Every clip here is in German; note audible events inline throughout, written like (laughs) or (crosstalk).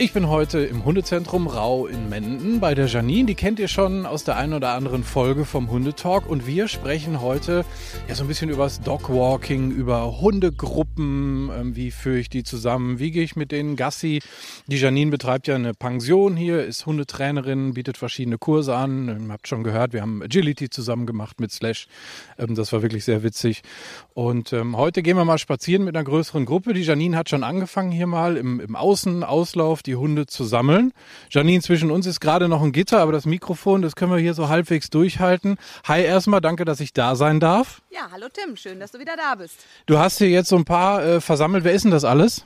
Ich bin heute im Hundezentrum Rau in Menden bei der Janine. Die kennt ihr schon aus der einen oder anderen Folge vom Hundetalk. Und wir sprechen heute ja so ein bisschen über das Dogwalking, über Hundegruppen. Ähm, wie führe ich die zusammen? Wie gehe ich mit denen Gassi? Die Janine betreibt ja eine Pension hier, ist Hundetrainerin, bietet verschiedene Kurse an. Ihr habt schon gehört, wir haben Agility zusammen gemacht mit Slash. Ähm, das war wirklich sehr witzig. Und ähm, heute gehen wir mal spazieren mit einer größeren Gruppe. Die Janine hat schon angefangen hier mal im, im Außenauslauf die Hunde zu sammeln. Janine, zwischen uns ist gerade noch ein Gitter, aber das Mikrofon, das können wir hier so halbwegs durchhalten. Hi erstmal, danke, dass ich da sein darf. Ja, hallo Tim, schön, dass du wieder da bist. Du hast hier jetzt so ein paar äh, versammelt. Wer ist denn das alles?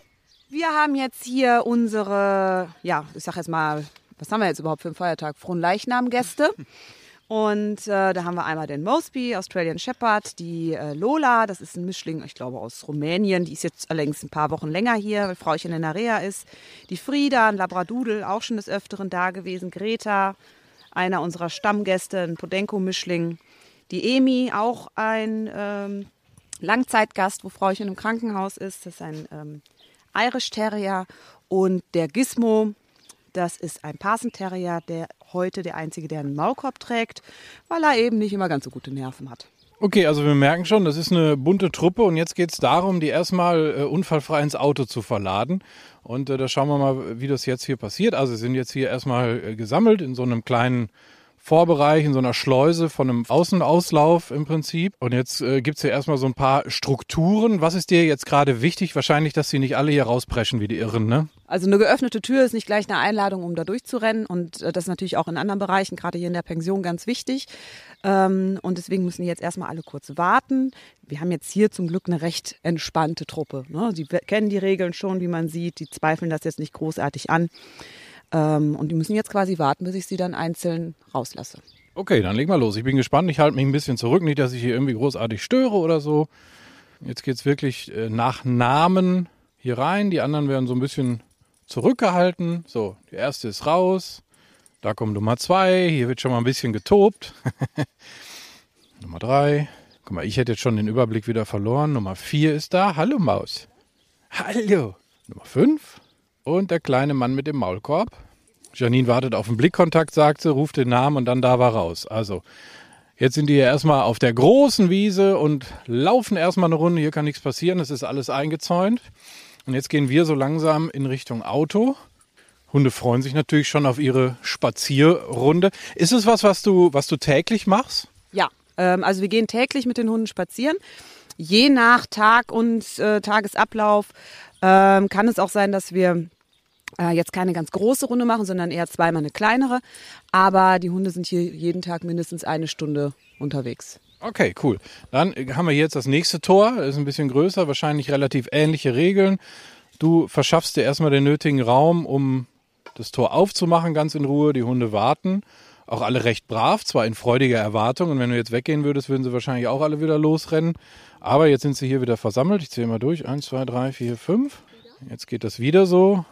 Wir haben jetzt hier unsere, ja, ich sag jetzt mal, was haben wir jetzt überhaupt für einen Feiertag? Frohen Leichnam-Gäste. Und äh, da haben wir einmal den Mosby, Australian Shepherd, die äh, Lola, das ist ein Mischling, ich glaube aus Rumänien, die ist jetzt allerdings ein paar Wochen länger hier, weil Frauchen in der Reha ist. Die Frieda, ein Labradudel, auch schon des Öfteren da gewesen. Greta, einer unserer Stammgäste, ein Podenco-Mischling. Die Emi, auch ein ähm, Langzeitgast, wo Frauchen im Krankenhaus ist. Das ist ein ähm, Irish Terrier. Und der Gizmo, das ist ein Parson Terrier, der heute der einzige, der einen Maulkorb trägt, weil er eben nicht immer ganz so gute Nerven hat. Okay, also wir merken schon, das ist eine bunte Truppe und jetzt geht es darum, die erstmal äh, unfallfrei ins Auto zu verladen. Und äh, da schauen wir mal, wie das jetzt hier passiert. Also sie sind jetzt hier erstmal äh, gesammelt in so einem kleinen Vorbereich, in so einer Schleuse von einem Außenauslauf im Prinzip. Und jetzt äh, gibt es hier erstmal so ein paar Strukturen. Was ist dir jetzt gerade wichtig? Wahrscheinlich, dass sie nicht alle hier rauspreschen wie die Irren, ne? Also eine geöffnete Tür ist nicht gleich eine Einladung, um da durchzurennen. Und äh, das ist natürlich auch in anderen Bereichen, gerade hier in der Pension, ganz wichtig. Ähm, und deswegen müssen die jetzt erstmal alle kurz warten. Wir haben jetzt hier zum Glück eine recht entspannte Truppe. Ne? Sie kennen die Regeln schon, wie man sieht. Die zweifeln das jetzt nicht großartig an. Ähm, und die müssen jetzt quasi warten, bis ich sie dann einzeln rauslasse. Okay, dann leg mal los. Ich bin gespannt. Ich halte mich ein bisschen zurück. Nicht, dass ich hier irgendwie großartig störe oder so. Jetzt geht es wirklich äh, nach Namen hier rein. Die anderen werden so ein bisschen zurückgehalten. So, die erste ist raus. Da kommt Nummer zwei. Hier wird schon mal ein bisschen getobt. (laughs) Nummer drei. Guck mal, ich hätte jetzt schon den Überblick wieder verloren. Nummer vier ist da. Hallo Maus. Hallo. Nummer fünf. Und der kleine Mann mit dem Maulkorb. Janine wartet auf den Blickkontakt, sagt sie, ruft den Namen und dann da war raus. Also, jetzt sind die ja erstmal auf der großen Wiese und laufen erstmal eine Runde. Hier kann nichts passieren, es ist alles eingezäunt. Und jetzt gehen wir so langsam in Richtung Auto. Hunde freuen sich natürlich schon auf ihre Spazierrunde. Ist es was, was du, was du täglich machst? Ja, ähm, also wir gehen täglich mit den Hunden spazieren. Je nach Tag und äh, Tagesablauf ähm, kann es auch sein, dass wir äh, jetzt keine ganz große Runde machen, sondern eher zweimal eine kleinere. Aber die Hunde sind hier jeden Tag mindestens eine Stunde unterwegs. Okay, cool. Dann haben wir jetzt das nächste Tor. Ist ein bisschen größer, wahrscheinlich relativ ähnliche Regeln. Du verschaffst dir erstmal den nötigen Raum, um das Tor aufzumachen, ganz in Ruhe. Die Hunde warten. Auch alle recht brav, zwar in freudiger Erwartung. Und wenn du jetzt weggehen würdest, würden sie wahrscheinlich auch alle wieder losrennen. Aber jetzt sind sie hier wieder versammelt. Ich zähle mal durch. Eins, zwei, drei, vier, fünf. Jetzt geht das wieder so.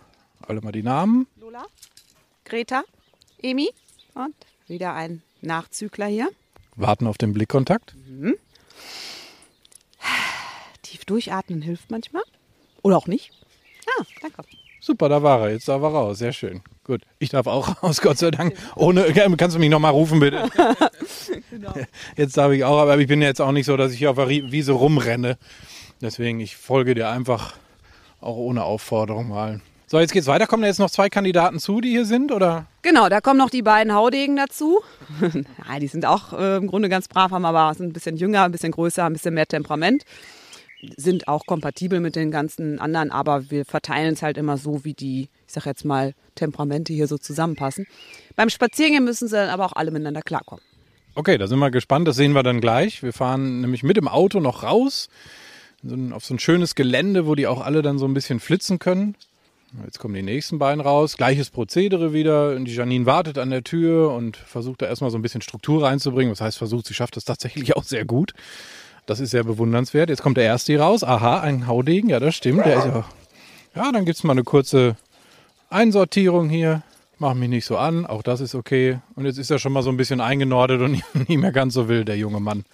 Alle mal die Namen. Lola, Greta, Emi und wieder ein Nachzügler hier. Warten auf den Blickkontakt. Mhm. Tief durchatmen hilft manchmal. Oder auch nicht. Ah, danke. Super, da war er. Jetzt darf er raus. Sehr schön. Gut. Ich darf auch (laughs) raus, Gott sei Dank. Ohne, kannst du mich nochmal rufen, bitte? (laughs) genau. Jetzt darf ich auch, aber ich bin jetzt auch nicht so, dass ich hier auf der Wiese rumrenne. Deswegen, ich folge dir einfach auch ohne Aufforderung mal. So, jetzt geht's weiter. Kommen da jetzt noch zwei Kandidaten zu, die hier sind, oder? Genau, da kommen noch die beiden Haudegen dazu. (laughs) ja, die sind auch äh, im Grunde ganz brav, haben aber sind ein bisschen jünger, ein bisschen größer, ein bisschen mehr Temperament. Sind auch kompatibel mit den ganzen anderen, aber wir verteilen es halt immer so, wie die, ich sag jetzt mal, Temperamente hier so zusammenpassen. Beim Spaziergehen müssen sie dann aber auch alle miteinander klarkommen. Okay, da sind wir gespannt. Das sehen wir dann gleich. Wir fahren nämlich mit dem Auto noch raus auf so ein schönes Gelände, wo die auch alle dann so ein bisschen flitzen können. Jetzt kommen die nächsten beiden raus. Gleiches Prozedere wieder. Die Janine wartet an der Tür und versucht da erstmal so ein bisschen Struktur reinzubringen. Was heißt versucht, sie schafft das tatsächlich auch sehr gut. Das ist sehr bewundernswert. Jetzt kommt der erste hier raus. Aha, ein Haudegen. Ja, das stimmt. Der ist ja. Ja, dann gibt es mal eine kurze Einsortierung hier. Mach mich nicht so an. Auch das ist okay. Und jetzt ist er schon mal so ein bisschen eingenordet und (laughs) nicht mehr ganz so wild, der junge Mann.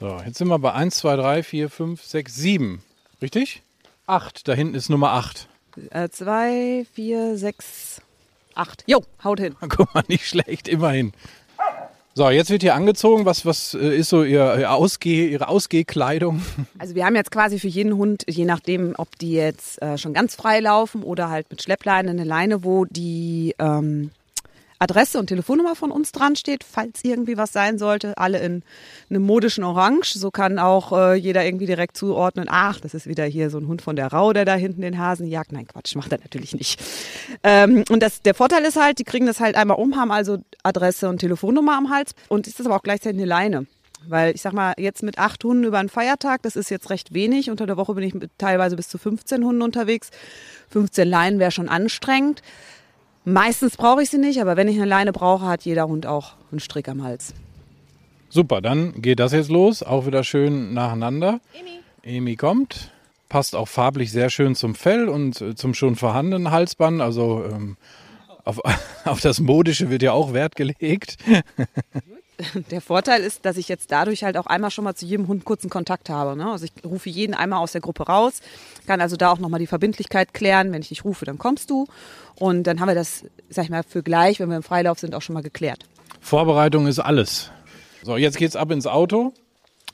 So, jetzt sind wir bei 1, 2, 3, 4, 5, 6, 7. Richtig? 8. Da hinten ist Nummer 8. 2, 4, 6, 8. Jo, haut hin. (laughs) Guck mal, nicht schlecht, immerhin. So, jetzt wird hier angezogen. Was, was äh, ist so ihr, Ausgeh, Ihre Ausgehkleidung? (laughs) Also wir haben jetzt quasi für jeden Hund, je nachdem, ob die jetzt äh, schon ganz frei laufen oder halt mit Schleppleine eine Leine, wo die ähm, Adresse und Telefonnummer von uns dran steht, falls irgendwie was sein sollte. Alle in einem modischen Orange. So kann auch äh, jeder irgendwie direkt zuordnen, ach, das ist wieder hier so ein Hund von der Rau, der da hinten den Hasen jagt. Nein, Quatsch, macht er natürlich nicht. Ähm, und das, der Vorteil ist halt, die kriegen das halt einmal um, haben also Adresse und Telefonnummer am Hals und ist das aber auch gleichzeitig eine Leine. Weil ich sag mal, jetzt mit acht Hunden über einen Feiertag, das ist jetzt recht wenig. Unter der Woche bin ich teilweise bis zu 15 Hunden unterwegs. 15 Leinen wäre schon anstrengend. Meistens brauche ich sie nicht, aber wenn ich eine Leine brauche, hat jeder Hund auch einen Strick am Hals. Super, dann geht das jetzt los. Auch wieder schön nacheinander. Emi. Emi kommt. Passt auch farblich sehr schön zum Fell und äh, zum schon vorhandenen Halsband. Also ähm, auf, (laughs) auf das Modische wird ja auch Wert gelegt. (laughs) (laughs) Der Vorteil ist, dass ich jetzt dadurch halt auch einmal schon mal zu jedem Hund kurzen Kontakt habe. Ne? Also ich rufe jeden einmal aus der Gruppe raus, kann also da auch nochmal die Verbindlichkeit klären. Wenn ich dich rufe, dann kommst du. Und dann haben wir das, sag ich mal, für gleich, wenn wir im Freilauf sind, auch schon mal geklärt. Vorbereitung ist alles. So, jetzt geht's ab ins Auto.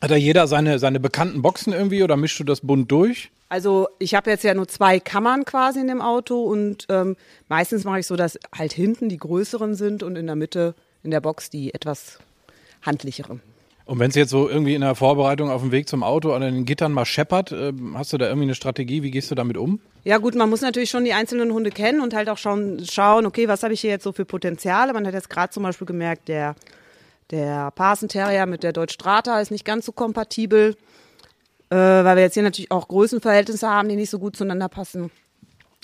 Hat da jeder seine, seine bekannten Boxen irgendwie oder mischst du das bunt durch? Also ich habe jetzt ja nur zwei Kammern quasi in dem Auto und ähm, meistens mache ich so, dass halt hinten die größeren sind und in der Mitte in der Box die etwas handlichere. Und wenn es jetzt so irgendwie in der Vorbereitung auf dem Weg zum Auto an den Gittern mal scheppert, äh, hast du da irgendwie eine Strategie? Wie gehst du damit um? Ja gut, man muss natürlich schon die einzelnen Hunde kennen und halt auch schauen, schauen okay, was habe ich hier jetzt so für Potenziale. Man hat jetzt gerade zum Beispiel gemerkt, der, der Parson Terrier mit der Deutsch Strata ist nicht ganz so kompatibel, äh, weil wir jetzt hier natürlich auch Größenverhältnisse haben, die nicht so gut zueinander passen.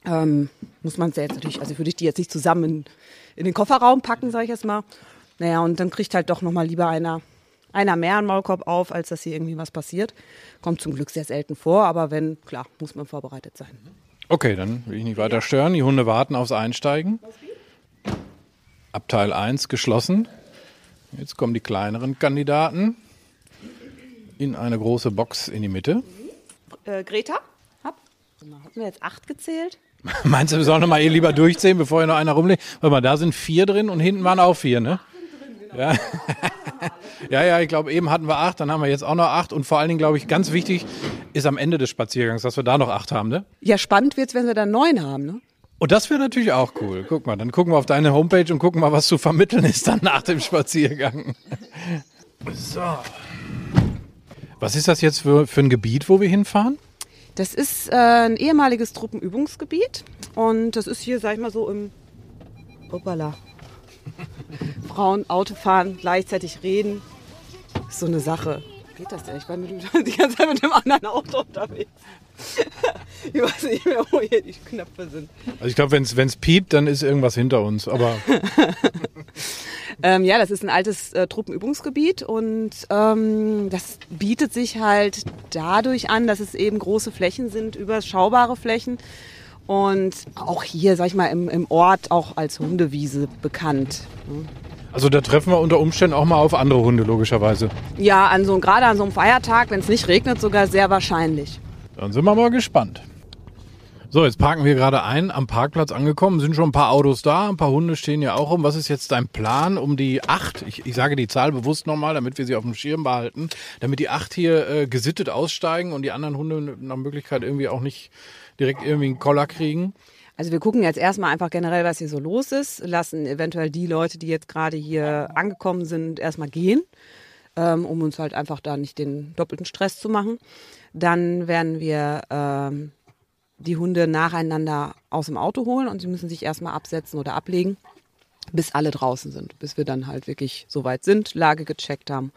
Ähm, muss man es jetzt natürlich, also würde ich die jetzt nicht zusammen in, in den Kofferraum packen, sage ich jetzt mal. Naja, und dann kriegt halt doch nochmal lieber einer, einer mehr einen Maulkorb auf, als dass hier irgendwie was passiert. Kommt zum Glück sehr selten vor, aber wenn, klar, muss man vorbereitet sein. Okay, dann will ich nicht weiter stören. Die Hunde warten aufs Einsteigen. Abteil 1 geschlossen. Jetzt kommen die kleineren Kandidaten in eine große Box in die Mitte. Äh, Greta, hab. Hatten wir jetzt acht gezählt? (laughs) Meinst du, wir sollen noch mal eh lieber durchzählen, bevor hier noch einer rumlegt? Warte mal, da sind vier drin und hinten waren auch vier, ne? Ja. (laughs) ja, ja, ich glaube, eben hatten wir acht, dann haben wir jetzt auch noch acht. Und vor allen Dingen, glaube ich, ganz wichtig ist am Ende des Spaziergangs, dass wir da noch acht haben, ne? Ja, spannend wird's, wenn wir dann neun haben, ne? Und das wäre natürlich auch cool. Guck mal, dann gucken wir auf deine Homepage und gucken mal, was zu vermitteln ist dann nach dem Spaziergang. (laughs) So. Was ist das jetzt für, für ein Gebiet, wo wir hinfahren? Das ist äh, ein ehemaliges Truppenübungsgebiet und das ist hier, sag ich mal so, im Hoppala. (laughs) Frauen Auto fahren, gleichzeitig reden. Ist so eine Sache. Geht das denn? Ich war (laughs) die ganze Zeit mit dem anderen Auto unterwegs. (laughs) ich weiß nicht mehr, wo hier die Knöpfe sind. Also ich glaube, wenn es piept, dann ist irgendwas hinter uns. Aber ähm, ja, das ist ein altes äh, Truppenübungsgebiet und ähm, das bietet sich halt dadurch an, dass es eben große Flächen sind, überschaubare Flächen. Und auch hier, sag ich mal, im, im Ort auch als Hundewiese bekannt. Also da treffen wir unter Umständen auch mal auf andere Hunde, logischerweise. Ja, an so, gerade an so einem Feiertag, wenn es nicht regnet, sogar sehr wahrscheinlich. Dann sind wir mal gespannt. So, jetzt parken wir gerade ein, am Parkplatz angekommen, sind schon ein paar Autos da, ein paar Hunde stehen ja auch rum. Was ist jetzt dein Plan, um die acht, ich, ich sage die Zahl bewusst nochmal, damit wir sie auf dem Schirm behalten, damit die acht hier äh, gesittet aussteigen und die anderen Hunde nach Möglichkeit irgendwie auch nicht direkt irgendwie einen Koller kriegen? Also wir gucken jetzt erstmal einfach generell, was hier so los ist, lassen eventuell die Leute, die jetzt gerade hier angekommen sind, erstmal gehen, ähm, um uns halt einfach da nicht den doppelten Stress zu machen. Dann werden wir ähm, die Hunde nacheinander aus dem Auto holen und sie müssen sich erstmal absetzen oder ablegen, bis alle draußen sind, bis wir dann halt wirklich so weit sind, Lage gecheckt haben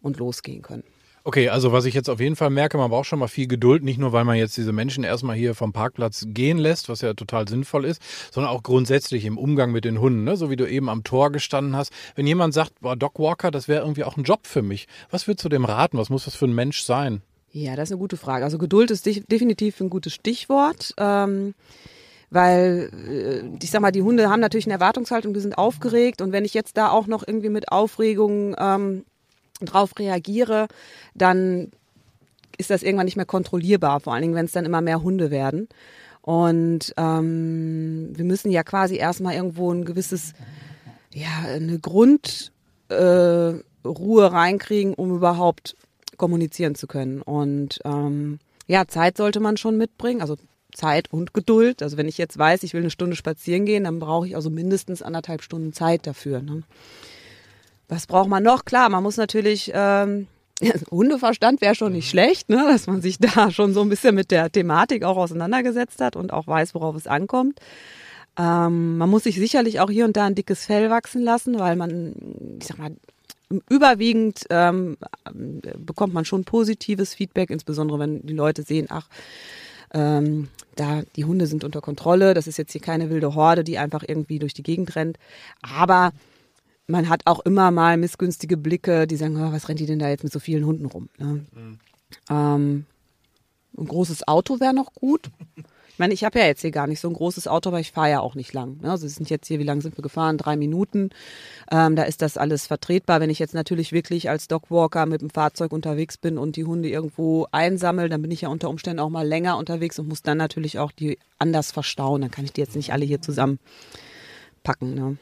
und losgehen können. Okay, also was ich jetzt auf jeden Fall merke, man braucht schon mal viel Geduld, nicht nur weil man jetzt diese Menschen erstmal hier vom Parkplatz gehen lässt, was ja total sinnvoll ist, sondern auch grundsätzlich im Umgang mit den Hunden, ne? so wie du eben am Tor gestanden hast. Wenn jemand sagt, boah, Dogwalker, das wäre irgendwie auch ein Job für mich, was würdest du dem raten? Was muss das für ein Mensch sein? Ja, das ist eine gute Frage. Also Geduld ist definitiv ein gutes Stichwort. Ähm, weil äh, ich sag mal, die Hunde haben natürlich eine Erwartungshaltung, die sind aufgeregt und wenn ich jetzt da auch noch irgendwie mit Aufregung ähm, drauf reagiere, dann ist das irgendwann nicht mehr kontrollierbar, vor allen Dingen, wenn es dann immer mehr Hunde werden. Und ähm, wir müssen ja quasi erstmal irgendwo ein gewisses, ja, eine Grundruhe äh, reinkriegen, um überhaupt kommunizieren zu können. Und ähm, ja, Zeit sollte man schon mitbringen, also Zeit und Geduld. Also wenn ich jetzt weiß, ich will eine Stunde spazieren gehen, dann brauche ich also mindestens anderthalb Stunden Zeit dafür. Ne? Was braucht man noch? Klar, man muss natürlich ähm, (laughs) Hundeverstand wäre schon nicht schlecht, ne? dass man sich (laughs) da schon so ein bisschen mit der Thematik auch auseinandergesetzt hat und auch weiß, worauf es ankommt. Ähm, man muss sich sicherlich auch hier und da ein dickes Fell wachsen lassen, weil man, ich sag mal, überwiegend ähm, bekommt man schon positives Feedback, insbesondere wenn die Leute sehen, ach, ähm, da die Hunde sind unter Kontrolle, das ist jetzt hier keine wilde Horde, die einfach irgendwie durch die Gegend rennt. Aber man hat auch immer mal missgünstige Blicke, die sagen, oh, was rennt die denn da jetzt mit so vielen Hunden rum? Ne? Mhm. Ähm, ein großes Auto wäre noch gut meine, ich habe ja jetzt hier gar nicht so ein großes Auto, aber ich fahre ja auch nicht lang. Ne? Also wir sind jetzt hier, wie lange sind wir gefahren? Drei Minuten. Ähm, da ist das alles vertretbar. Wenn ich jetzt natürlich wirklich als Dogwalker mit dem Fahrzeug unterwegs bin und die Hunde irgendwo einsammle, dann bin ich ja unter Umständen auch mal länger unterwegs und muss dann natürlich auch die anders verstauen. Dann kann ich die jetzt nicht alle hier zusammen packen. Ne?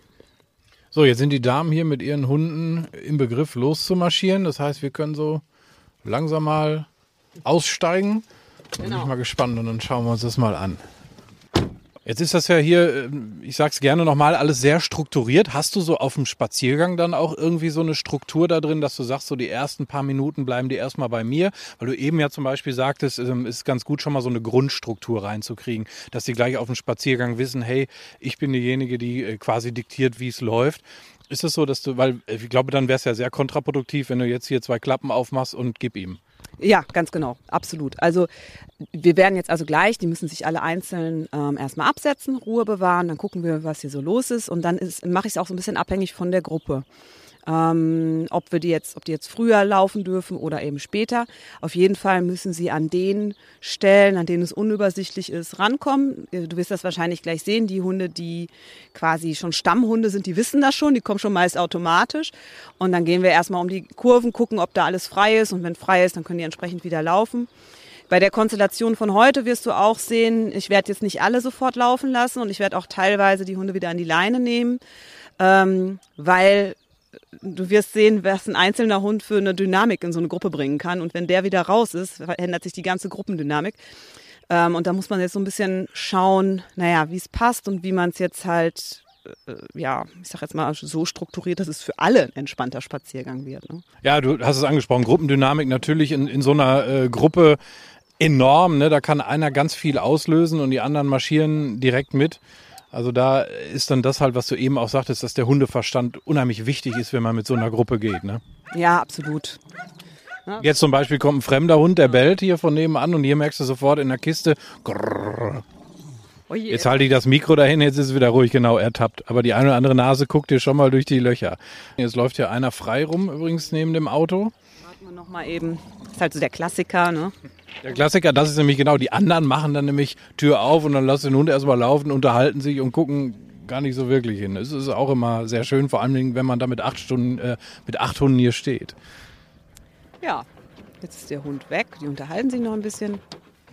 So, jetzt sind die Damen hier mit ihren Hunden im Begriff loszumarschieren. Das heißt, wir können so langsam mal aussteigen. Genau. Bin ich mal gespannt und dann schauen wir uns das mal an. Jetzt ist das ja hier, äh, ich sag's gerne nochmal, alles sehr strukturiert. Hast du so auf dem Spaziergang dann auch irgendwie so eine Struktur da drin, dass du sagst, so die ersten paar Minuten bleiben die erstmal bei mir? Weil du eben ja zum Beispiel sagtest, es ähm, ist ganz gut schon mal so eine Grundstruktur reinzukriegen, dass die gleich auf dem Spaziergang wissen, hey, ich bin diejenige, die äh, quasi diktiert, wie es läuft. Ist es so, dass du, weil äh, ich glaube, dann wäre es ja sehr kontraproduktiv, wenn du jetzt hier zwei Klappen aufmachst und gib ihm. Ja, ganz genau, absolut. Also wir werden jetzt also gleich, die müssen sich alle einzeln ähm, erstmal absetzen, Ruhe bewahren, dann gucken wir, was hier so los ist und dann mache ich es auch so ein bisschen abhängig von der Gruppe ähm, ob wir die jetzt, ob die jetzt früher laufen dürfen oder eben später. Auf jeden Fall müssen sie an den Stellen, an denen es unübersichtlich ist, rankommen. Du wirst das wahrscheinlich gleich sehen. Die Hunde, die quasi schon Stammhunde sind, die wissen das schon, die kommen schon meist automatisch. Und dann gehen wir erstmal um die Kurven, gucken, ob da alles frei ist. Und wenn frei ist, dann können die entsprechend wieder laufen. Bei der Konstellation von heute wirst du auch sehen, ich werde jetzt nicht alle sofort laufen lassen und ich werde auch teilweise die Hunde wieder an die Leine nehmen, ähm, weil du wirst sehen, was ein einzelner Hund für eine Dynamik in so eine Gruppe bringen kann. Und wenn der wieder raus ist, verändert sich die ganze Gruppendynamik. Ähm, und da muss man jetzt so ein bisschen schauen, naja, wie es passt und wie man es jetzt halt, äh, ja, ich sag jetzt mal so strukturiert, dass es für alle ein entspannter Spaziergang wird. Ne? Ja, du hast es angesprochen, Gruppendynamik natürlich in, in so einer äh, Gruppe enorm. Ne? Da kann einer ganz viel auslösen und die anderen marschieren direkt mit. Also da ist dann das halt, was du eben auch sagtest, dass der Hundeverstand unheimlich wichtig ist, wenn man mit so einer Gruppe geht. Ne? Ja, absolut. Ja. Jetzt zum Beispiel kommt ein fremder Hund, der bellt hier von nebenan und hier merkst du sofort in der Kiste. Grrr. Oh jetzt halte ich das Mikro dahin, jetzt ist es wieder ruhig, genau, ertappt. Aber die eine oder andere Nase guckt dir schon mal durch die Löcher. Jetzt läuft hier einer frei rum, übrigens neben dem Auto. Nochmal eben. Das ist halt so der Klassiker, ne? Der Klassiker, das ist nämlich genau, die anderen machen dann nämlich Tür auf und dann lassen den Hund erstmal laufen, unterhalten sich und gucken gar nicht so wirklich hin. Es ist auch immer sehr schön, vor allem wenn man da mit acht Stunden, äh, mit acht Hunden hier steht. Ja, jetzt ist der Hund weg, die unterhalten sich noch ein bisschen.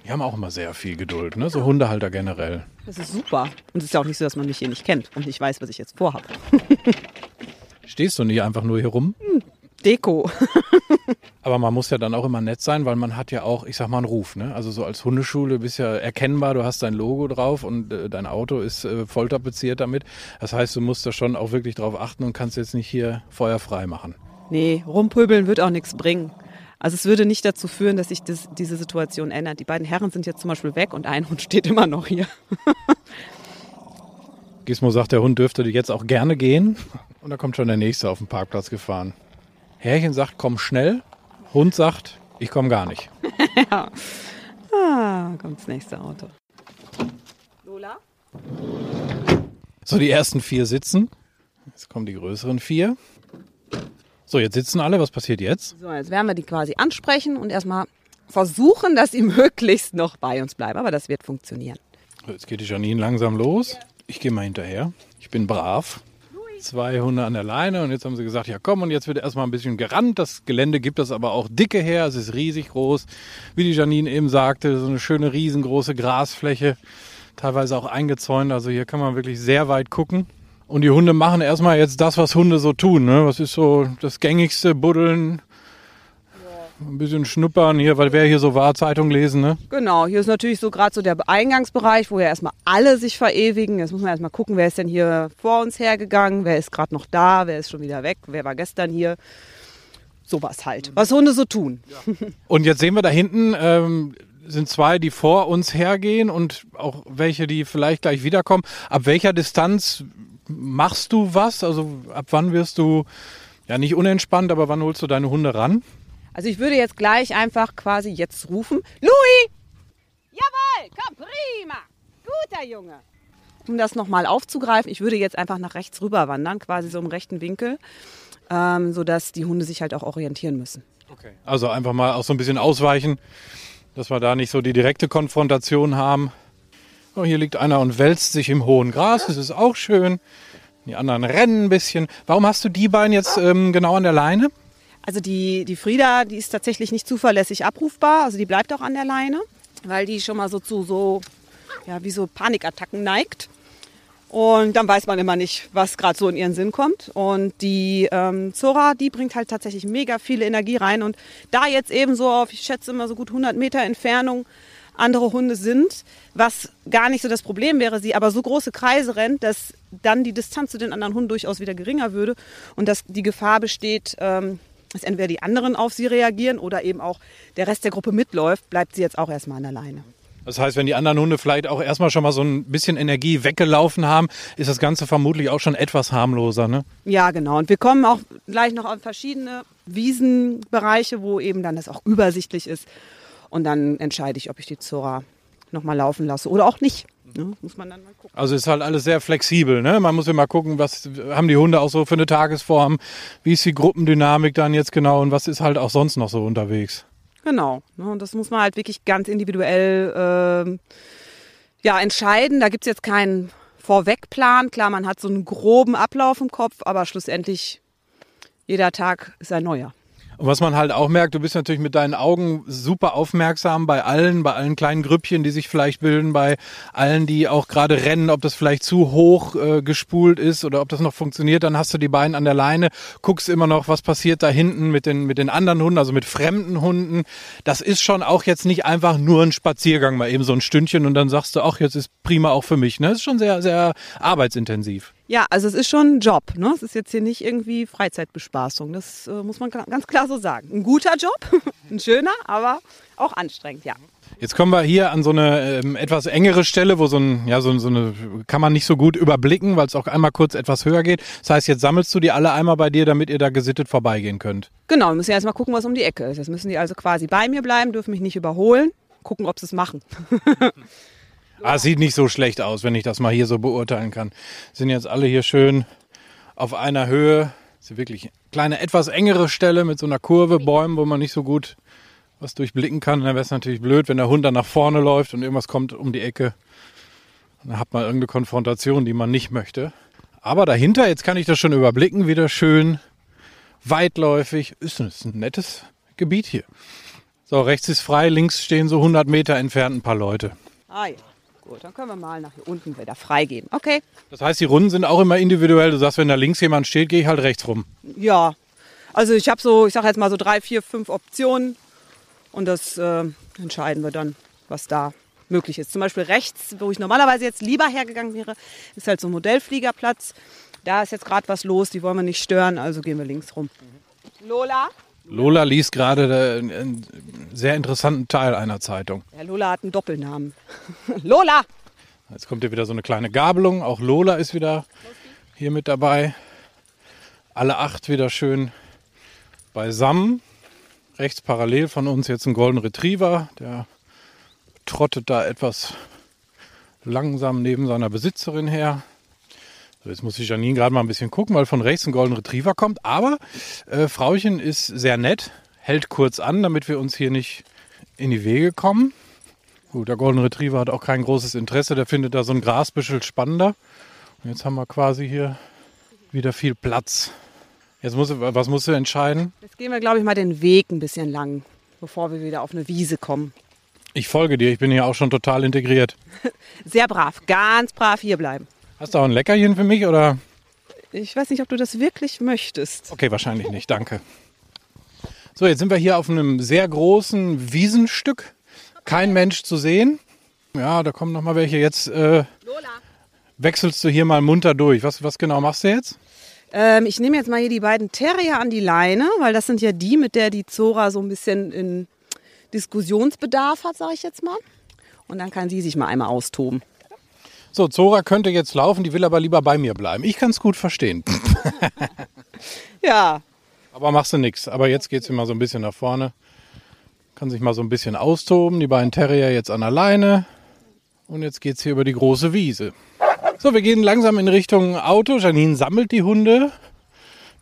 Die haben auch immer sehr viel Geduld, ne? So Hundehalter generell. Das ist super. Und es ist ja auch nicht so, dass man mich hier nicht kennt und nicht weiß, was ich jetzt vorhabe. Stehst du nicht einfach nur hier rum? Deko. (laughs) Aber man muss ja dann auch immer nett sein, weil man hat ja auch, ich sag mal, einen Ruf. Ne? Also so als Hundeschule bist ja erkennbar, du hast dein Logo drauf und äh, dein Auto ist äh, voll tapeziert damit. Das heißt, du musst da schon auch wirklich drauf achten und kannst jetzt nicht hier feuerfrei machen. Nee, rumpöbeln wird auch nichts bringen. Also es würde nicht dazu führen, dass sich das, diese Situation ändert. Die beiden Herren sind jetzt zum Beispiel weg und ein Hund steht immer noch hier. (laughs) Gizmo sagt, der Hund dürfte jetzt auch gerne gehen. Und da kommt schon der nächste auf den Parkplatz gefahren. Herrchen sagt, komm schnell. Hund sagt, ich komme gar nicht. (laughs) ja. Ah, kommt das nächste Auto. Lola? So, die ersten vier sitzen. Jetzt kommen die größeren vier. So, jetzt sitzen alle. Was passiert jetzt? So, jetzt werden wir die quasi ansprechen und erstmal versuchen, dass sie (laughs) möglichst noch bei uns bleiben. Aber das wird funktionieren. Jetzt geht die Janine langsam los. Ich gehe mal hinterher. Ich bin brav. Zwei Hunde an der Leine und jetzt haben sie gesagt, ja komm und jetzt wird erstmal ein bisschen gerannt. Das Gelände gibt es aber auch dicke her. Es ist riesig groß. Wie die Janine eben sagte, so eine schöne riesengroße Grasfläche. Teilweise auch eingezäunt. Also hier kann man wirklich sehr weit gucken. Und die Hunde machen erstmal jetzt das, was Hunde so tun. Ne? Was ist so das gängigste? Buddeln, ein bisschen schnuppern hier, weil wer hier so war, Zeitung lesen, ne? Genau, hier ist natürlich so gerade so der Eingangsbereich, wo ja erstmal alle sich verewigen. Jetzt muss man erstmal gucken, wer ist denn hier vor uns hergegangen, wer ist gerade noch da, wer ist schon wieder weg, wer war gestern hier. Sowas halt, was Hunde so tun. Ja. Und jetzt sehen wir da hinten, ähm, sind zwei, die vor uns hergehen und auch welche, die vielleicht gleich wiederkommen. Ab welcher Distanz machst du was? Also ab wann wirst du, ja nicht unentspannt, aber wann holst du deine Hunde ran? Also ich würde jetzt gleich einfach quasi jetzt rufen, Louis! Jawohl, komm, prima! Guter Junge! Um das nochmal aufzugreifen, ich würde jetzt einfach nach rechts rüber wandern, quasi so im rechten Winkel, ähm, sodass die Hunde sich halt auch orientieren müssen. Okay. Also einfach mal auch so ein bisschen ausweichen, dass wir da nicht so die direkte Konfrontation haben. Oh, hier liegt einer und wälzt sich im hohen Gras, das ist auch schön. Die anderen rennen ein bisschen. Warum hast du die beiden jetzt ähm, genau an der Leine? Also die, die Frieda, die ist tatsächlich nicht zuverlässig abrufbar. Also die bleibt auch an der Leine, weil die schon mal so zu so, ja, wie so Panikattacken neigt. Und dann weiß man immer nicht, was gerade so in ihren Sinn kommt. Und die ähm, Zora, die bringt halt tatsächlich mega viele Energie rein. Und da jetzt eben so auf, ich schätze immer so gut 100 Meter Entfernung andere Hunde sind, was gar nicht so das Problem wäre, sie aber so große Kreise rennt, dass dann die Distanz zu den anderen Hunden durchaus wieder geringer würde und dass die Gefahr besteht, ähm, dass entweder die anderen auf sie reagieren oder eben auch der Rest der Gruppe mitläuft, bleibt sie jetzt auch erstmal an der Leine. Das heißt, wenn die anderen Hunde vielleicht auch erstmal schon mal so ein bisschen Energie weggelaufen haben, ist das Ganze vermutlich auch schon etwas harmloser, ne? Ja, genau. Und wir kommen auch gleich noch auf verschiedene Wiesenbereiche, wo eben dann das auch übersichtlich ist. Und dann entscheide ich, ob ich die Zora nochmal laufen lasse oder auch nicht. Ne? Muss man dann mal gucken. Also ist halt alles sehr flexibel. Ne? Man muss ja mal gucken, was haben die Hunde auch so für eine Tagesform, wie ist die Gruppendynamik dann jetzt genau und was ist halt auch sonst noch so unterwegs. Genau. Ne? Und das muss man halt wirklich ganz individuell äh, ja, entscheiden. Da gibt es jetzt keinen Vorwegplan. Klar, man hat so einen groben Ablauf im Kopf, aber schlussendlich jeder Tag ist ein neuer. Und was man halt auch merkt, du bist natürlich mit deinen Augen super aufmerksam bei allen, bei allen kleinen Grüppchen, die sich vielleicht bilden, bei allen, die auch gerade rennen, ob das vielleicht zu hoch äh, gespult ist oder ob das noch funktioniert. Dann hast du die beiden an der Leine, guckst immer noch, was passiert da hinten mit den, mit den anderen Hunden, also mit fremden Hunden. Das ist schon auch jetzt nicht einfach nur ein Spaziergang, mal eben so ein Stündchen und dann sagst du, ach, jetzt ist prima auch für mich. Ne? Das ist schon sehr, sehr arbeitsintensiv. Ja, also es ist schon ein Job. Ne? Es ist jetzt hier nicht irgendwie Freizeitbespaßung. Das äh, muss man ganz klar so sagen. Ein guter Job, (laughs) ein schöner, aber auch anstrengend, ja. Jetzt kommen wir hier an so eine ähm, etwas engere Stelle, wo so ein, ja, so, so eine, kann man nicht so gut überblicken, weil es auch einmal kurz etwas höher geht. Das heißt, jetzt sammelst du die alle einmal bei dir, damit ihr da gesittet vorbeigehen könnt. Genau, wir müssen ja erstmal gucken, was um die Ecke ist. Jetzt müssen die also quasi bei mir bleiben, dürfen mich nicht überholen, gucken, ob sie es machen. (laughs) Ah, sieht nicht so schlecht aus, wenn ich das mal hier so beurteilen kann. Sind jetzt alle hier schön auf einer Höhe. Das ist wirklich eine kleine, etwas engere Stelle mit so einer Kurve, Bäumen, wo man nicht so gut was durchblicken kann. dann wäre es natürlich blöd, wenn der Hund dann nach vorne läuft und irgendwas kommt um die Ecke. dann hat man irgendeine Konfrontation, die man nicht möchte. Aber dahinter, jetzt kann ich das schon überblicken, wieder schön weitläufig. Ist ein nettes Gebiet hier. So, rechts ist frei, links stehen so 100 Meter entfernt ein paar Leute. Ah ja, gut, dann können wir mal nach hier unten wieder freigeben. Okay. Das heißt, die Runden sind auch immer individuell. Du sagst, wenn da links jemand steht, gehe ich halt rechts rum. Ja, also ich habe so, ich sage jetzt mal so drei, vier, fünf Optionen und das äh, entscheiden wir dann, was da möglich ist. Zum Beispiel rechts, wo ich normalerweise jetzt lieber hergegangen wäre, ist halt so ein Modellfliegerplatz. Da ist jetzt gerade was los, die wollen wir nicht stören, also gehen wir links rum. Lola? Lola liest gerade äh, einen sehr interessanten Teil einer Zeitung. Ja, Lola hat einen Doppelnamen. (laughs) Lola! Jetzt kommt hier wieder so eine kleine Gabelung. Auch Lola ist wieder hier mit dabei. Alle acht wieder schön beisammen. Rechts parallel von uns jetzt ein Golden Retriever. Der trottet da etwas langsam neben seiner Besitzerin her. So, jetzt muss ich Janine gerade mal ein bisschen gucken, weil von rechts ein Golden Retriever kommt. Aber äh, Frauchen ist sehr nett, hält kurz an, damit wir uns hier nicht in die Wege kommen. Gut, der Golden Retriever hat auch kein großes Interesse, der findet da so ein Grasbüschel spannender. Und jetzt haben wir quasi hier wieder viel Platz. Jetzt muss, was musst du entscheiden? Jetzt gehen wir, glaube ich, mal den Weg ein bisschen lang, bevor wir wieder auf eine Wiese kommen. Ich folge dir, ich bin hier auch schon total integriert. (laughs) Sehr brav, ganz brav hier bleiben. Hast du auch ein Leckerchen für mich oder? Ich weiß nicht, ob du das wirklich möchtest. Okay, wahrscheinlich nicht, danke. So, jetzt sind wir hier auf einem sehr großen Wiesenstück. Kein Mensch zu sehen. Ja, da kommen noch mal welche. Jetzt äh, wechselst du hier mal munter durch. Was, was genau machst du jetzt? Ähm, ich nehme jetzt mal hier die beiden Terrier an die Leine, weil das sind ja die, mit der die Zora so ein bisschen in Diskussionsbedarf hat, sage ich jetzt mal. Und dann kann sie sich mal einmal austoben. So, Zora könnte jetzt laufen, die will aber lieber bei mir bleiben. Ich kann es gut verstehen. (laughs) Ja, Aber machst du nichts. Aber jetzt geht sie mal so ein bisschen nach vorne. Kann sich mal so ein bisschen austoben. Die beiden Terrier jetzt an der Leine. Und jetzt geht's hier über die große Wiese. So, wir gehen langsam in Richtung Auto. Janine sammelt die Hunde.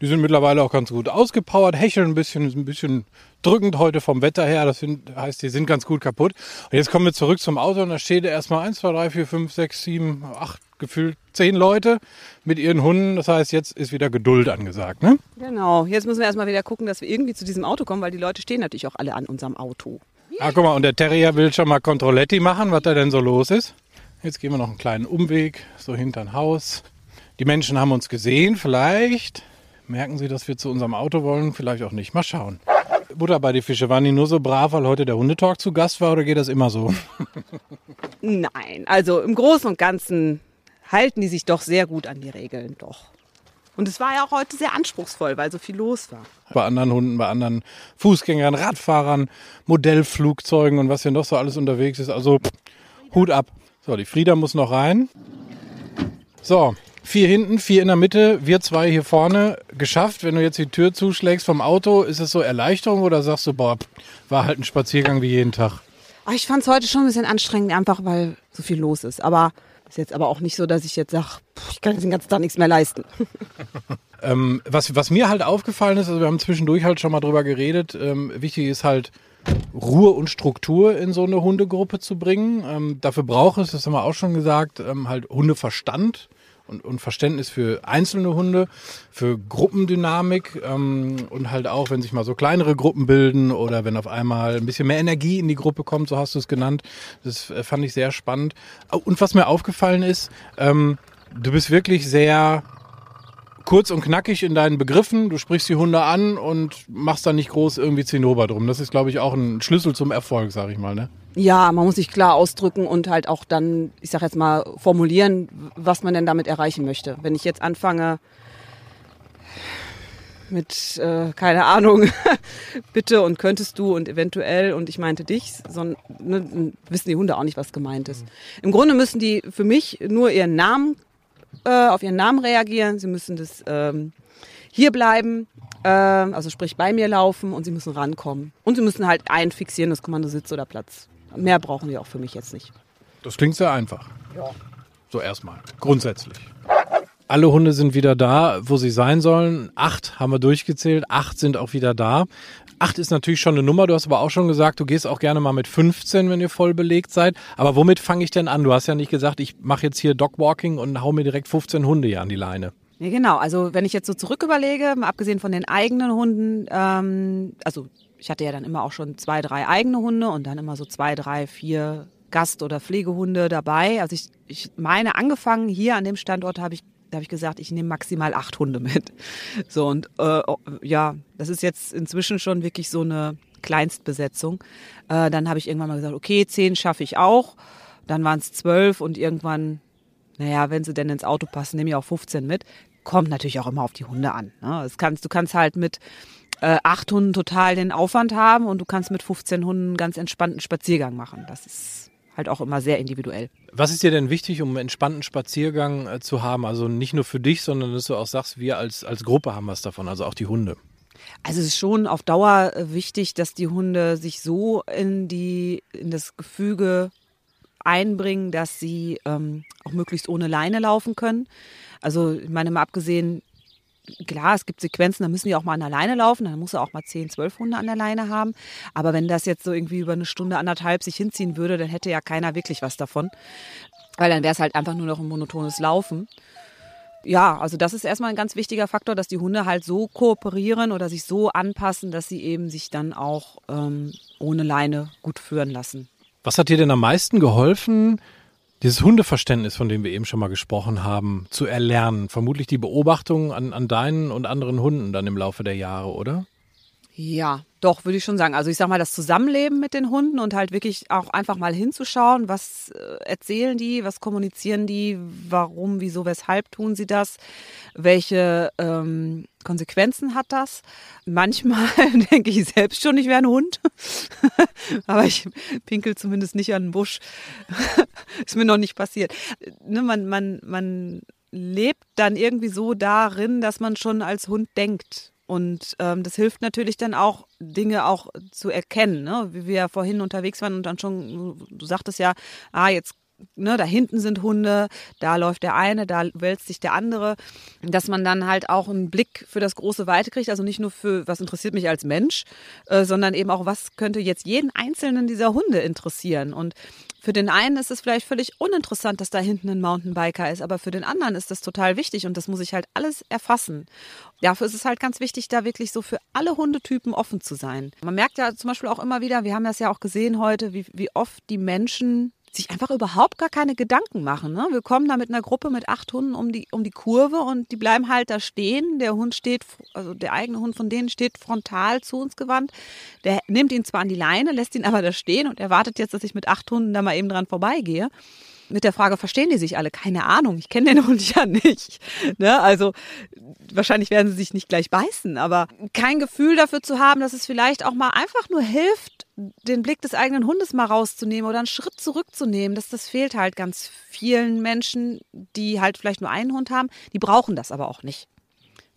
Die sind mittlerweile auch ganz gut ausgepowert, hecheln ein bisschen, ist ein bisschen drückend heute vom Wetter her. Das heißt, die sind ganz gut kaputt. Und jetzt kommen wir zurück zum Auto und da steht erstmal 1, 2, 3, 4, 5, 6, 7, 8, gefühlt 10 Leute mit ihren Hunden. Das heißt, jetzt ist wieder Geduld angesagt. Ne? genau. Jetzt müssen wir erstmal wieder gucken, dass wir irgendwie zu diesem Auto kommen, weil die Leute stehen natürlich auch alle an unserem Auto. Ah, guck mal, und der Terrier will schon mal Controletti machen, was da denn so los ist. Jetzt gehen wir noch einen kleinen Umweg, so hinterm Haus. Die Menschen haben uns gesehen, vielleicht merken sie, dass wir zu unserem Auto wollen, vielleicht auch nicht. Mal schauen. Butter bei die Fische, waren die nur so brav, weil heute der Hundetalk zu Gast war oder geht das immer so? (laughs) Nein, also im Großen und Ganzen halten die sich doch sehr gut an die Regeln, doch. Und es war ja auch heute sehr anspruchsvoll, weil so viel los war. Bei anderen Hunden, bei anderen Fußgängern, Radfahrern, Modellflugzeugen und was hier noch so alles unterwegs ist. Also Hut ab. So, die Frieda muss noch rein. So, vier hinten, vier in der Mitte, wir zwei hier vorne. Geschafft. Wenn du jetzt die Tür zuschlägst vom Auto, ist es so Erleichterung oder sagst du, boah, war halt ein Spaziergang wie jeden Tag? Ah, ich fand es heute schon ein bisschen anstrengend, einfach weil so viel los ist. Aber ist jetzt aber auch nicht so, dass ich jetzt sage, ich kann jetzt den ganzen Tag nichts mehr leisten. (laughs) Ähm, was, was mir halt aufgefallen ist, also wir haben zwischendurch halt schon mal drüber geredet, ähm, wichtig ist halt Ruhe und Struktur in so eine Hundegruppe zu bringen. Ähm, dafür braucht es, das haben wir auch schon gesagt, ähm, halt Hundeverstand und, und Verständnis für einzelne Hunde, für Gruppendynamik ähm, und halt auch, wenn sich mal so kleinere Gruppen bilden oder wenn auf einmal ein bisschen mehr Energie in die Gruppe kommt, so hast du es genannt. Das äh, fand ich sehr spannend. Und was mir aufgefallen ist, ähm, du bist wirklich sehr kurz und knackig in deinen Begriffen. Du sprichst die Hunde an und machst da nicht groß irgendwie Zinnober drum. Das ist, glaube ich, auch ein Schlüssel zum Erfolg, sag ich mal. Ne? Ja, man muss sich klar ausdrücken und halt auch dann, ich sag jetzt mal, formulieren, was man denn damit erreichen möchte. Wenn ich jetzt anfange mit, äh, keine Ahnung, (laughs) bitte und könntest du und eventuell und ich meinte dich, sondern ne, wissen die Hunde auch nicht, was gemeint ist. Im Grunde müssen die für mich nur ihren Namen, äh, auf ihren Namen reagieren. Sie müssen das ähm, hier bleiben, ähm, also sprich bei mir laufen und sie müssen rankommen. Und sie müssen halt einfixieren, das Kommando Sitz oder Platz. Mehr brauchen die auch für mich jetzt nicht. Das klingt sehr einfach. So erstmal. Grundsätzlich. Alle Hunde sind wieder da, wo sie sein sollen. Acht haben wir durchgezählt. Acht sind auch wieder da. Acht ist natürlich schon eine Nummer. Du hast aber auch schon gesagt, du gehst auch gerne mal mit 15, wenn ihr voll belegt seid. Aber womit fange ich denn an? Du hast ja nicht gesagt, ich mache jetzt hier Dogwalking und hau mir direkt 15 Hunde hier an die Leine. Ja, genau. Also wenn ich jetzt so zurück überlege, mal abgesehen von den eigenen Hunden, ähm, also ich hatte ja dann immer auch schon zwei, drei eigene Hunde und dann immer so zwei, drei, vier Gast- oder Pflegehunde dabei. Also ich, ich meine, angefangen hier an dem Standort habe ich da habe ich gesagt, ich nehme maximal acht Hunde mit. So und äh, oh, ja, das ist jetzt inzwischen schon wirklich so eine Kleinstbesetzung. Äh, dann habe ich irgendwann mal gesagt, okay, zehn schaffe ich auch. Dann waren es zwölf und irgendwann, naja, wenn sie denn ins Auto passen, nehme ich auch 15 mit. Kommt natürlich auch immer auf die Hunde an. Ne? Das kannst, du kannst halt mit äh, acht Hunden total den Aufwand haben und du kannst mit 15 Hunden einen ganz entspannten Spaziergang machen. Das ist halt auch immer sehr individuell. Was ist dir denn wichtig, um einen entspannten Spaziergang äh, zu haben? Also nicht nur für dich, sondern dass du auch sagst, wir als, als Gruppe haben was davon, also auch die Hunde. Also es ist schon auf Dauer äh, wichtig, dass die Hunde sich so in die in das Gefüge einbringen, dass sie ähm, auch möglichst ohne Leine laufen können. Also ich meine mal abgesehen klar, es gibt Sequenzen, da müssen die auch mal an der Leine laufen, dann muss er auch mal 10, 12 Hunde an der Leine haben. Aber wenn das jetzt so irgendwie über eine Stunde, anderthalb sich hinziehen würde, dann hätte ja keiner wirklich was davon. Weil dann wäre es halt einfach nur noch ein monotones Laufen. Ja, also das ist erstmal ein ganz wichtiger Faktor, dass die Hunde halt so kooperieren oder sich so anpassen, dass sie eben sich dann auch ähm, ohne Leine gut führen lassen. Was hat dir denn am meisten geholfen, dieses Hundeverständnis, von dem wir eben schon mal gesprochen haben, zu erlernen. Vermutlich die Beobachtung an, an deinen und anderen Hunden dann im Laufe der Jahre, oder? Ja, doch, würde ich schon sagen. Also ich sag mal, das Zusammenleben mit den Hunden und halt wirklich auch einfach mal hinzuschauen, was äh, erzählen die, was kommunizieren die, warum, wieso, weshalb tun sie das, welche ähm, Konsequenzen hat das. Manchmal (laughs) denke ich selbst schon, ich wäre ein Hund, (laughs) aber ich pinkel zumindest nicht an den Busch. (laughs) Ist mir noch nicht passiert. Ne, man, man, man lebt dann irgendwie so darin, dass man schon als Hund denkt und ähm, das hilft natürlich dann auch, Dinge auch zu erkennen, ne? wie wir ja vorhin unterwegs waren und dann schon, du sagtest ja, ah, jetzt Ne, da hinten sind Hunde, da läuft der eine, da wälzt sich der andere, dass man dann halt auch einen Blick für das große Weite kriegt, also nicht nur für, was interessiert mich als Mensch, äh, sondern eben auch, was könnte jetzt jeden einzelnen dieser Hunde interessieren. Und für den einen ist es vielleicht völlig uninteressant, dass da hinten ein Mountainbiker ist, aber für den anderen ist das total wichtig und das muss ich halt alles erfassen. Dafür ist es halt ganz wichtig, da wirklich so für alle Hundetypen offen zu sein. Man merkt ja zum Beispiel auch immer wieder, wir haben das ja auch gesehen heute, wie, wie oft die Menschen sich einfach überhaupt gar keine Gedanken machen. Ne? Wir kommen da mit einer Gruppe mit acht Hunden um die, um die Kurve und die bleiben halt da stehen. Der Hund steht, also der eigene Hund von denen steht frontal zu uns gewandt. Der nimmt ihn zwar an die Leine, lässt ihn aber da stehen und erwartet jetzt, dass ich mit acht Hunden da mal eben dran vorbeigehe mit der Frage, verstehen die sich alle? Keine Ahnung, ich kenne den (laughs) Hund ja nicht. Ne? Also wahrscheinlich werden sie sich nicht gleich beißen, aber kein Gefühl dafür zu haben, dass es vielleicht auch mal einfach nur hilft, den Blick des eigenen Hundes mal rauszunehmen oder einen Schritt zurückzunehmen, dass das fehlt halt ganz vielen Menschen, die halt vielleicht nur einen Hund haben, die brauchen das aber auch nicht.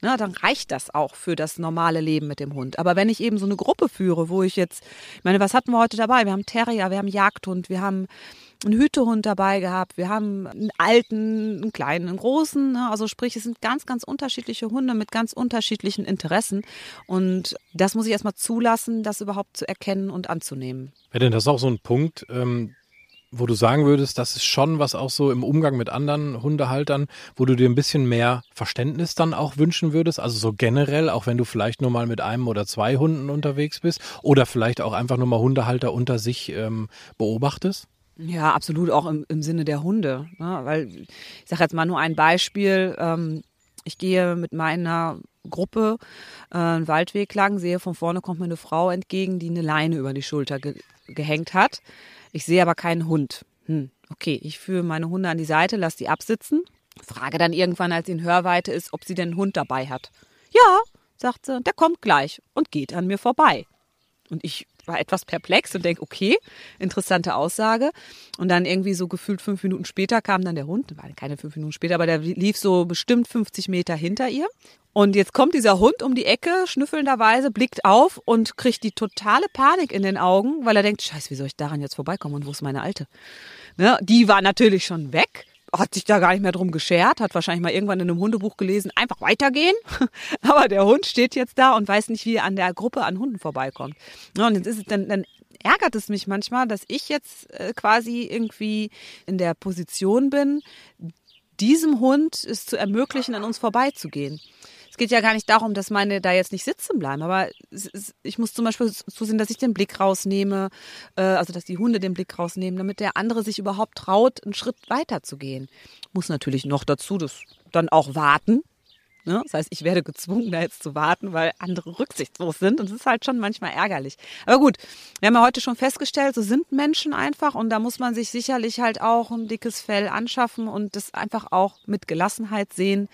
Na, dann reicht das auch für das normale Leben mit dem Hund. Aber wenn ich eben so eine Gruppe führe, wo ich jetzt, ich meine, was hatten wir heute dabei? Wir haben Terrier, wir haben Jagdhund, wir haben einen Hütehund dabei gehabt, wir haben einen alten, einen kleinen, einen großen. Ne? Also sprich, es sind ganz, ganz unterschiedliche Hunde mit ganz unterschiedlichen Interessen. Und das muss ich erstmal zulassen, das überhaupt zu erkennen und anzunehmen. Wäre denn das auch so ein Punkt, ähm, wo du sagen würdest, das ist schon was auch so im Umgang mit anderen Hundehaltern, wo du dir ein bisschen mehr Verständnis dann auch wünschen würdest? Also so generell, auch wenn du vielleicht nur mal mit einem oder zwei Hunden unterwegs bist oder vielleicht auch einfach nur mal Hundehalter unter sich ähm, beobachtest? Ja, absolut, auch im, im Sinne der Hunde. Ne? Weil ich sage jetzt mal nur ein Beispiel. Ähm, ich gehe mit meiner Gruppe äh, einen Waldweg lang, sehe von vorne kommt mir eine Frau entgegen, die eine Leine über die Schulter ge gehängt hat. Ich sehe aber keinen Hund. Hm, okay, ich führe meine Hunde an die Seite, lasse die absitzen, frage dann irgendwann, als sie in Hörweite ist, ob sie denn einen Hund dabei hat. Ja, sagt sie, der kommt gleich und geht an mir vorbei. Und ich war etwas perplex und denke, okay, interessante Aussage. Und dann irgendwie so gefühlt fünf Minuten später kam dann der Hund, war keine fünf Minuten später, aber der lief so bestimmt 50 Meter hinter ihr. Und jetzt kommt dieser Hund um die Ecke, schnüffelnderweise, blickt auf und kriegt die totale Panik in den Augen, weil er denkt, scheiße, wie soll ich daran jetzt vorbeikommen und wo ist meine Alte? Ne? Die war natürlich schon weg hat sich da gar nicht mehr drum geschert, hat wahrscheinlich mal irgendwann in einem Hundebuch gelesen, einfach weitergehen. (laughs) Aber der Hund steht jetzt da und weiß nicht, wie er an der Gruppe an Hunden vorbeikommt. und jetzt ist es dann, dann ärgert es mich manchmal, dass ich jetzt äh, quasi irgendwie in der Position bin, diesem Hund es zu ermöglichen, an uns vorbeizugehen es geht ja gar nicht darum, dass meine da jetzt nicht sitzen bleiben, aber ich muss zum Beispiel zusehen, dass ich den Blick rausnehme, äh, also dass die Hunde den Blick rausnehmen, damit der andere sich überhaupt traut, einen Schritt weiter zu gehen. Muss natürlich noch dazu das dann auch warten, Ne? Das heißt, ich werde gezwungen, da jetzt zu warten, weil andere rücksichtslos sind. Und es ist halt schon manchmal ärgerlich. Aber gut, wir haben ja heute schon festgestellt, so sind Menschen einfach. Und da muss man sich sicherlich halt auch ein dickes Fell anschaffen und das einfach auch mit Gelassenheit sehen.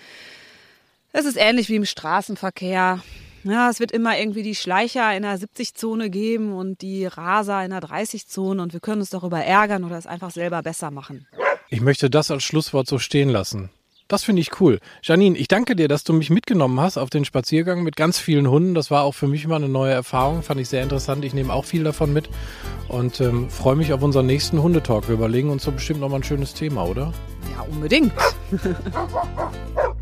Es ist ähnlich wie im Straßenverkehr. Ja, es wird immer irgendwie die Schleicher in der 70-Zone geben und die Raser in der 30-Zone und wir können uns darüber ärgern oder es einfach selber besser machen. Ich möchte das als Schlusswort so stehen lassen. Das finde ich cool. Janine, ich danke dir, dass du mich mitgenommen hast auf den Spaziergang mit ganz vielen Hunden. Das war auch für mich immer eine neue Erfahrung. Fand ich sehr interessant. Ich nehme auch viel davon mit und ähm, freue mich auf unseren nächsten Hundetalk. Wir überlegen uns so bestimmt nochmal ein schönes Thema, oder? Ja, unbedingt. (laughs)